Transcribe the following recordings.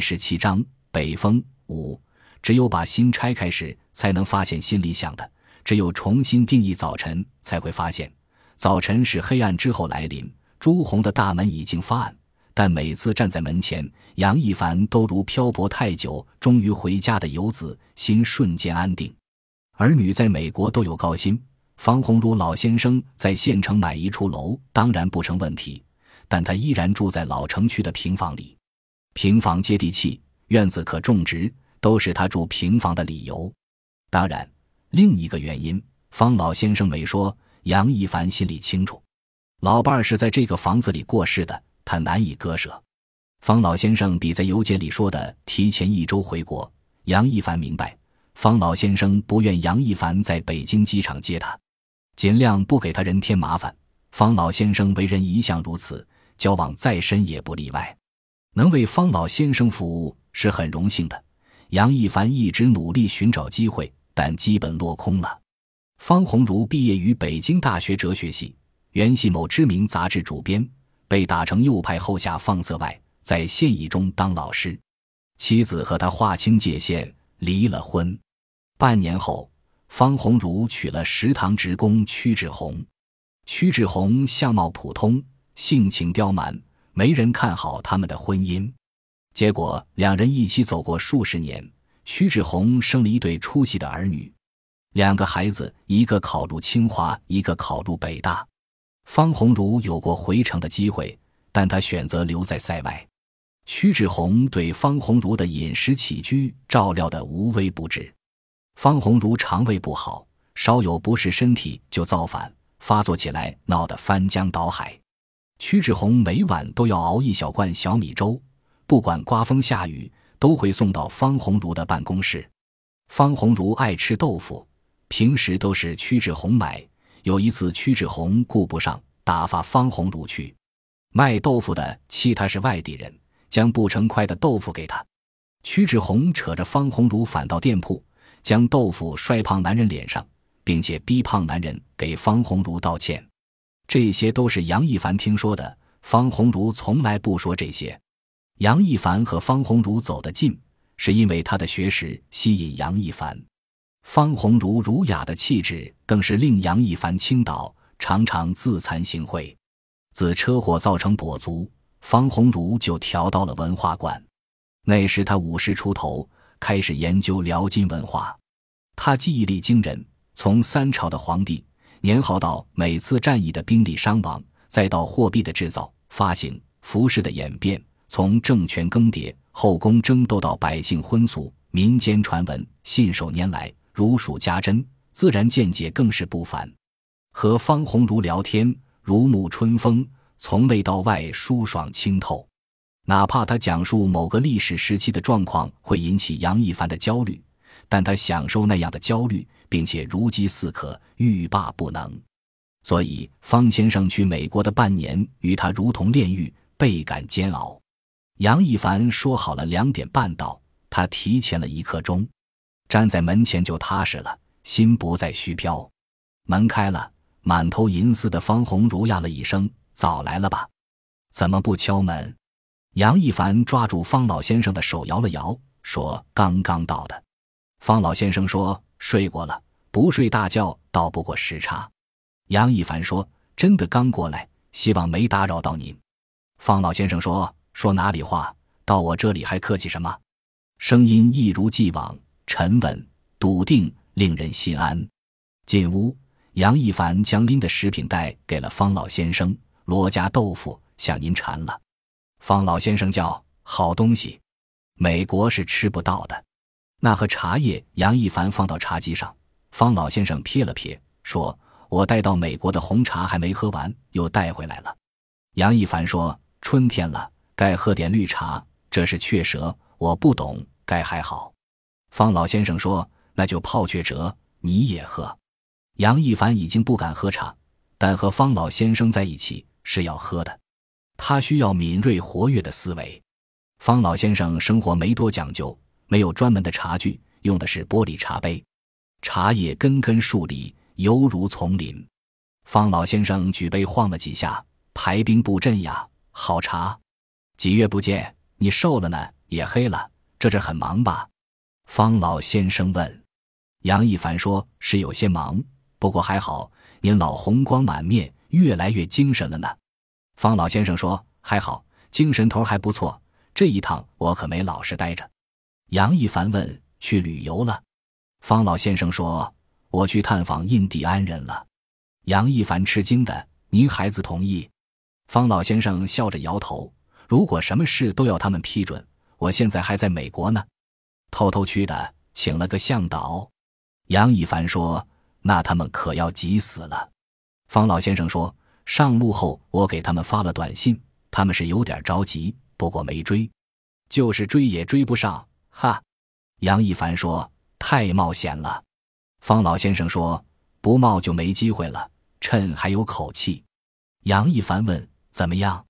第十七章北风五。只有把心拆开时，才能发现心里想的；只有重新定义早晨，才会发现，早晨是黑暗之后来临。朱红的大门已经发暗，但每次站在门前，杨一凡都如漂泊太久终于回家的游子，心瞬间安定。儿女在美国都有高薪，方鸿儒老先生在县城买一处楼，当然不成问题。但他依然住在老城区的平房里，平房接地气，院子可种植，都是他住平房的理由。当然，另一个原因，方老先生没说，杨一凡心里清楚。老伴儿是在这个房子里过世的，他难以割舍。方老先生比在邮件里说的提前一周回国，杨一凡明白。方老先生不愿杨一凡在北京机场接他，尽量不给他人添麻烦。方老先生为人一向如此，交往再深也不例外。能为方老先生服务是很荣幸的。杨一凡一直努力寻找机会，但基本落空了。方鸿儒毕业于北京大学哲学系，原系某知名杂志主编，被打成右派后下放色外，在现役中当老师，妻子和他划清界限，离了婚。半年后，方鸿儒娶了食堂职工屈志红。屈志红相貌普通，性情刁蛮，没人看好他们的婚姻。结果，两人一起走过数十年。徐志红生了一对出息的儿女，两个孩子，一个考入清华，一个考入北大。方鸿儒有过回城的机会，但他选择留在塞外。徐志红对方鸿儒的饮食起居照料得无微不至。方鸿儒肠胃不好，稍有不适，身体就造反，发作起来闹得翻江倒海。屈志红每晚都要熬一小罐小米粥，不管刮风下雨，都会送到方鸿儒的办公室。方鸿儒爱吃豆腐，平时都是屈志红买。有一次，屈志红顾不上，打发方鸿儒去卖豆腐的，气他是外地人，将不成块的豆腐给他。屈志红扯着方鸿儒返到店铺。将豆腐摔胖男人脸上，并且逼胖男人给方鸿儒道歉，这些都是杨一凡听说的。方鸿儒从来不说这些。杨一凡和方鸿儒走得近，是因为他的学识吸引杨一凡。方鸿儒儒雅的气质更是令杨一凡倾倒，常常自惭形秽。自车祸造成跛足，方鸿儒就调到了文化馆。那时他五十出头。开始研究辽金文化，他记忆力惊人，从三朝的皇帝年号到每次战役的兵力伤亡，再到货币的制造、发行、服饰的演变，从政权更迭、后宫争斗到百姓婚俗、民间传闻，信手拈来，如数家珍，自然见解更是不凡。和方鸿儒聊天如沐春风，从内到外舒爽清透。哪怕他讲述某个历史时期的状况会引起杨一凡的焦虑，但他享受那样的焦虑，并且如饥似渴，欲罢不能。所以方先生去美国的半年与他如同炼狱，倍感煎熬。杨一凡说好了两点半到，他提前了一刻钟，站在门前就踏实了，心不再虚飘。门开了，满头银丝的方鸿儒呀了一声：“早来了吧？怎么不敲门？”杨一凡抓住方老先生的手摇了摇，说：“刚刚到的。”方老先生说：“睡过了，不睡大觉，倒不过时差。”杨一凡说：“真的刚过来，希望没打扰到您。”方老先生说：“说哪里话？到我这里还客气什么？”声音一如既往，沉稳笃定，令人心安。进屋，杨一凡将拎的食品袋给了方老先生：“罗家豆腐向您馋了。”方老先生叫好东西，美国是吃不到的。那盒茶叶，杨一凡放到茶几上。方老先生瞥了瞥，说：“我带到美国的红茶还没喝完，又带回来了。”杨一凡说：“春天了，该喝点绿茶。这是雀舌，我不懂，该还好。”方老先生说：“那就泡雀舌，你也喝。”杨一凡已经不敢喝茶，但和方老先生在一起是要喝的。他需要敏锐活跃的思维。方老先生生活没多讲究，没有专门的茶具，用的是玻璃茶杯，茶叶根根竖立，犹如丛林。方老先生举杯晃了几下，排兵布阵呀，好茶。几月不见，你瘦了呢，也黑了，这阵很忙吧？方老先生问。杨一凡说：“是有些忙，不过还好，您老红光满面，越来越精神了呢。”方老先生说：“还好，精神头还不错。这一趟我可没老实待着。”杨一凡问：“去旅游了？”方老先生说：“我去探访印第安人了。”杨一凡吃惊的：“您孩子同意？”方老先生笑着摇头：“如果什么事都要他们批准，我现在还在美国呢，偷偷去的，请了个向导。”杨一凡说：“那他们可要急死了。”方老先生说：“上路后我给他们发了短信，他们是有点着急，不过没追，就是追也追不上。”哈，杨一凡说。太冒险了，方老先生说：“不冒就没机会了，趁还有口气。”杨一凡问：“怎么样？”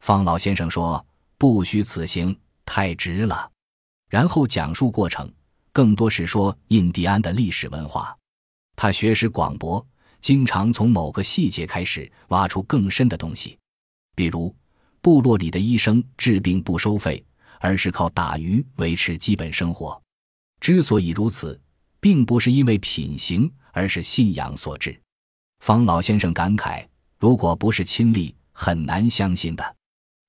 方老先生说：“不虚此行，太值了。”然后讲述过程，更多是说印第安的历史文化。他学识广博，经常从某个细节开始挖出更深的东西，比如部落里的医生治病不收费，而是靠打鱼维持基本生活。之所以如此，并不是因为品行，而是信仰所致。方老先生感慨：“如果不是亲历，很难相信的。”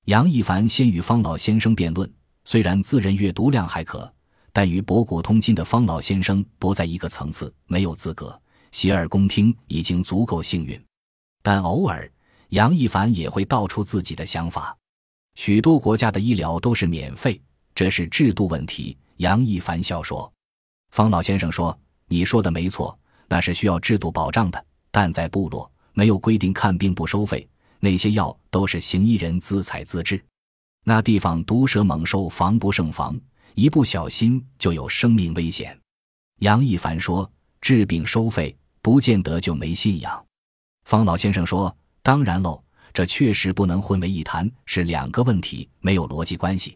杨一凡先与方老先生辩论，虽然自认阅读量还可，但与博古通今的方老先生不在一个层次，没有资格洗耳恭听，已经足够幸运。但偶尔，杨一凡也会道出自己的想法。许多国家的医疗都是免费，这是制度问题。杨一凡笑说：“方老先生说，你说的没错，那是需要制度保障的。但在部落，没有规定看病不收费，那些药都是行医人自采自制。那地方毒蛇猛兽防不胜防，一不小心就有生命危险。”杨一凡说：“治病收费，不见得就没信仰。”方老先生说：“当然喽，这确实不能混为一谈，是两个问题，没有逻辑关系。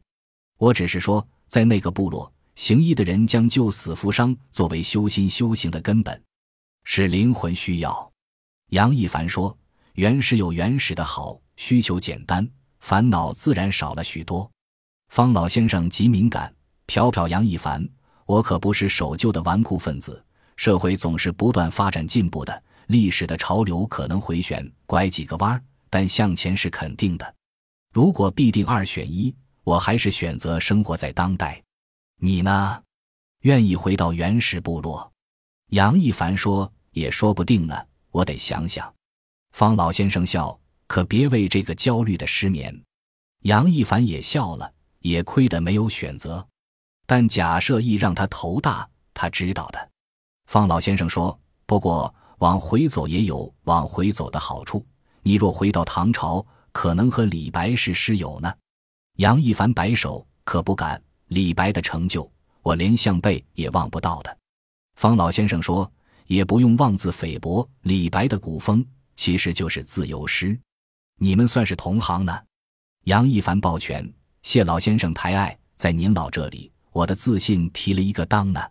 我只是说。”在那个部落，行医的人将救死扶伤作为修心修行的根本，是灵魂需要。杨一凡说：“原始有原始的好，需求简单，烦恼自然少了许多。”方老先生极敏感，瞟瞟杨一凡：“我可不是守旧的纨绔分子。社会总是不断发展进步的，历史的潮流可能回旋拐几个弯儿，但向前是肯定的。如果必定二选一。”我还是选择生活在当代，你呢？愿意回到原始部落？杨一凡说：“也说不定呢，我得想想。”方老先生笑：“可别为这个焦虑的失眠。”杨一凡也笑了，也亏得没有选择。但假设一让他头大，他知道的。方老先生说：“不过往回走也有往回走的好处。你若回到唐朝，可能和李白是师友呢。”杨一凡摆手，可不敢。李白的成就，我连项背也望不到的。方老先生说，也不用妄自菲薄。李白的古风其实就是自由诗。你们算是同行呢。杨一凡抱拳，谢老先生抬爱，在您老这里，我的自信提了一个当呢。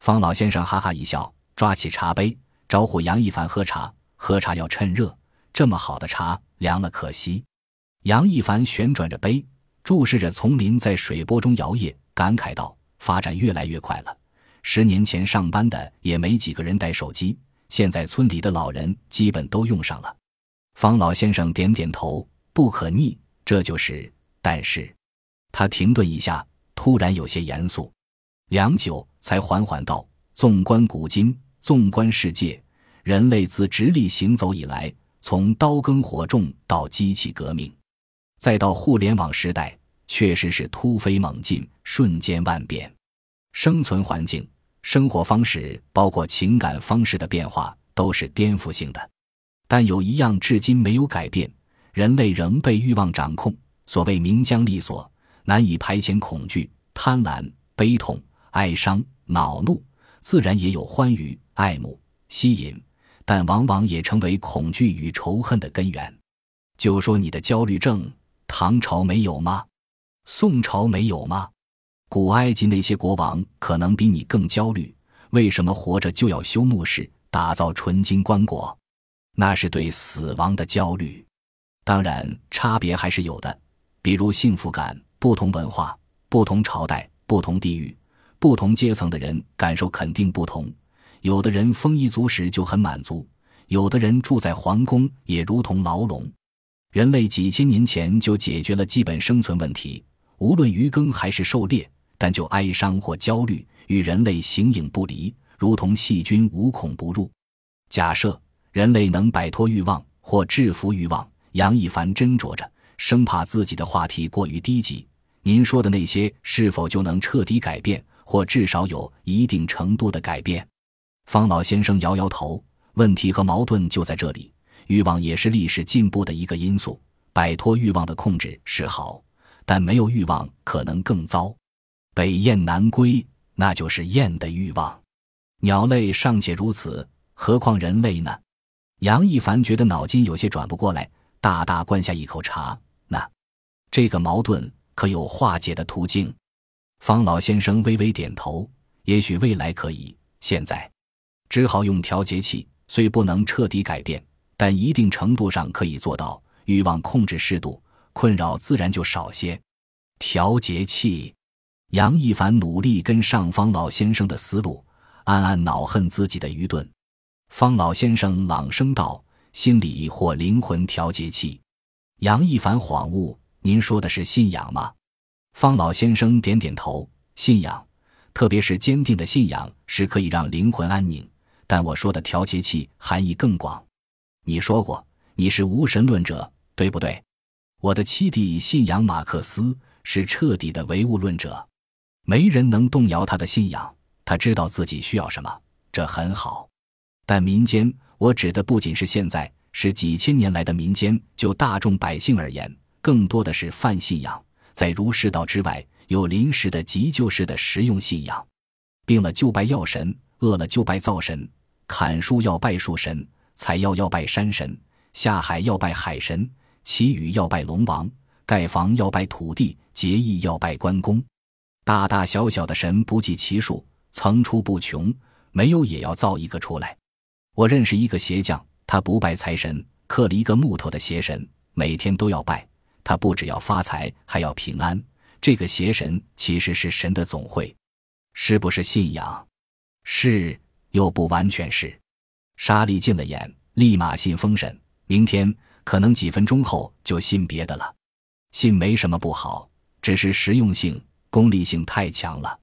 方老先生哈哈一笑，抓起茶杯，招呼杨一凡喝茶。喝茶要趁热，这么好的茶凉了可惜。杨一凡旋转着杯。注视着丛林在水波中摇曳，感慨道：“发展越来越快了。十年前上班的也没几个人带手机，现在村里的老人基本都用上了。”方老先生点点头：“不可逆，这就是。”但是，他停顿一下，突然有些严肃，良久才缓缓道：“纵观古今，纵观世界，人类自直立行走以来，从刀耕火种到机器革命。”再到互联网时代，确实是突飞猛进、瞬间万变，生存环境、生活方式，包括情感方式的变化，都是颠覆性的。但有一样至今没有改变：人类仍被欲望掌控。所谓名将利锁，难以排遣恐惧、贪婪、悲痛、哀伤、恼怒，自然也有欢愉、爱慕、吸引，但往往也成为恐惧与仇恨的根源。就说你的焦虑症。唐朝没有吗？宋朝没有吗？古埃及那些国王可能比你更焦虑。为什么活着就要修墓室、打造纯金棺椁？那是对死亡的焦虑。当然，差别还是有的。比如幸福感，不同文化、不同朝代、不同地域、不同阶层的人感受肯定不同。有的人丰衣足食就很满足，有的人住在皇宫也如同牢笼。人类几千年前就解决了基本生存问题，无论渔耕还是狩猎，但就哀伤或焦虑，与人类形影不离，如同细菌无孔不入。假设人类能摆脱欲望或制服欲望，杨一凡斟酌着，生怕自己的话题过于低级。您说的那些是否就能彻底改变，或至少有一定程度的改变？方老先生摇摇头。问题和矛盾就在这里。欲望也是历史进步的一个因素。摆脱欲望的控制是好，但没有欲望可能更糟。北雁南归，那就是雁的欲望。鸟类尚且如此，何况人类呢？杨一凡觉得脑筋有些转不过来，大大灌下一口茶。那这个矛盾。可有化解的途径？方老先生微微点头。也许未来可以，现在只好用调节器。虽不能彻底改变，但一定程度上可以做到欲望控制适度，困扰自然就少些。调节器，杨一凡努力跟上方老先生的思路，暗暗恼恨自己的愚钝。方老先生朗声道：“心理或灵魂调节器。”杨一凡恍悟。您说的是信仰吗？方老先生点点头。信仰，特别是坚定的信仰，是可以让灵魂安宁。但我说的调节器含义更广。你说过你是无神论者，对不对？我的七弟信仰马克思，是彻底的唯物论者。没人能动摇他的信仰。他知道自己需要什么，这很好。但民间，我指的不仅是现在，是几千年来的民间。就大众百姓而言。更多的是泛信仰，在儒释道之外，有临时的急救式的实用信仰。病了就拜药神，饿了就拜灶神，砍树要拜树神，采药要拜山神，下海要拜海神，祈雨要拜龙王，盖房要拜土地，结义要拜关公。大大小小的神不计其数，层出不穷，没有也要造一个出来。我认识一个鞋匠，他不拜财神，刻了一个木头的鞋神，每天都要拜。他不只要发财，还要平安。这个邪神其实是神的总会，是不是信仰？是，又不完全是。沙利进了眼，立马信封神。明天可能几分钟后就信别的了。信没什么不好，只是实用性、功利性太强了。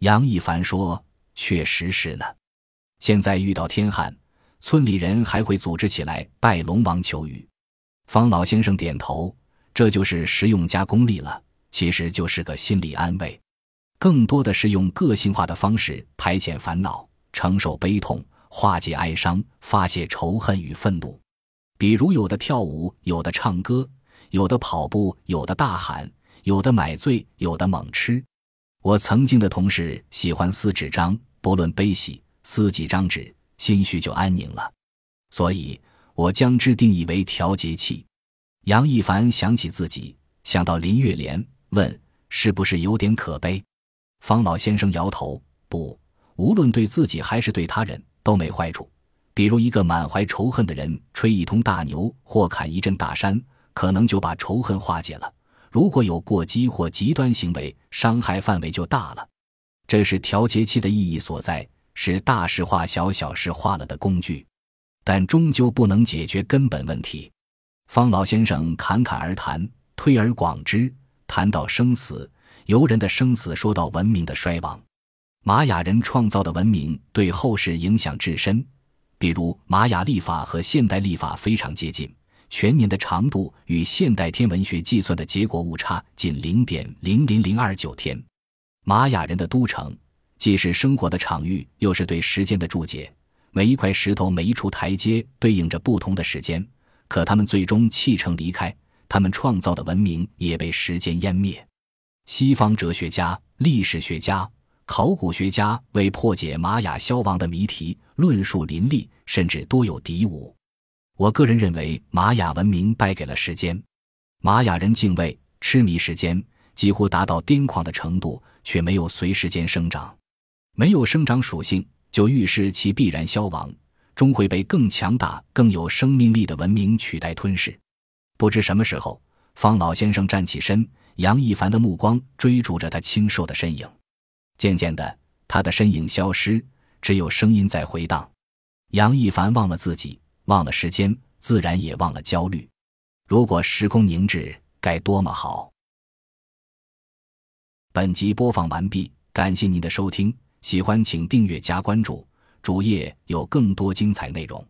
杨一凡说：“确实是呢。现在遇到天旱，村里人还会组织起来拜龙王求雨。”方老先生点头。这就是实用加功利了，其实就是个心理安慰，更多的是用个性化的方式排遣烦恼、承受悲痛、化解哀伤、发泄仇恨与愤怒。比如，有的跳舞，有的唱歌，有的跑步，有的大喊，有的买醉，有的猛吃。我曾经的同事喜欢撕纸张，不论悲喜，撕几张纸，心绪就安宁了。所以我将之定义为调节器。杨一凡想起自己，想到林月莲，问：“是不是有点可悲？”方老先生摇头：“不，无论对自己还是对他人，都没坏处。比如一个满怀仇恨的人吹一通大牛，或砍一阵大山，可能就把仇恨化解了。如果有过激或极端行为，伤害范围就大了。这是调节器的意义所在，是大事化小、小事化了的工具，但终究不能解决根本问题。”方老先生侃侃而谈，推而广之，谈到生死，由人的生死说到文明的衰亡。玛雅人创造的文明对后世影响至深，比如玛雅历法和现代历法非常接近，全年的长度与现代天文学计算的结果误差仅零点零零零二九天。玛雅人的都城既是生活的场域，又是对时间的注解。每一块石头，每一处台阶，对应着不同的时间。可他们最终弃城离开，他们创造的文明也被时间湮灭。西方哲学家、历史学家、考古学家为破解玛雅消亡的谜题，论述林立，甚至多有敌伍。我个人认为，玛雅文明败给了时间。玛雅人敬畏、痴迷时间，几乎达到癫狂的程度，却没有随时间生长。没有生长属性，就预示其必然消亡。终会被更强大、更有生命力的文明取代吞噬。不知什么时候，方老先生站起身，杨一凡的目光追逐着他清瘦的身影，渐渐的，他的身影消失，只有声音在回荡。杨一凡忘了自己，忘了时间，自然也忘了焦虑。如果时空凝滞，该多么好！本集播放完毕，感谢您的收听，喜欢请订阅加关注，主页有更多精彩内容。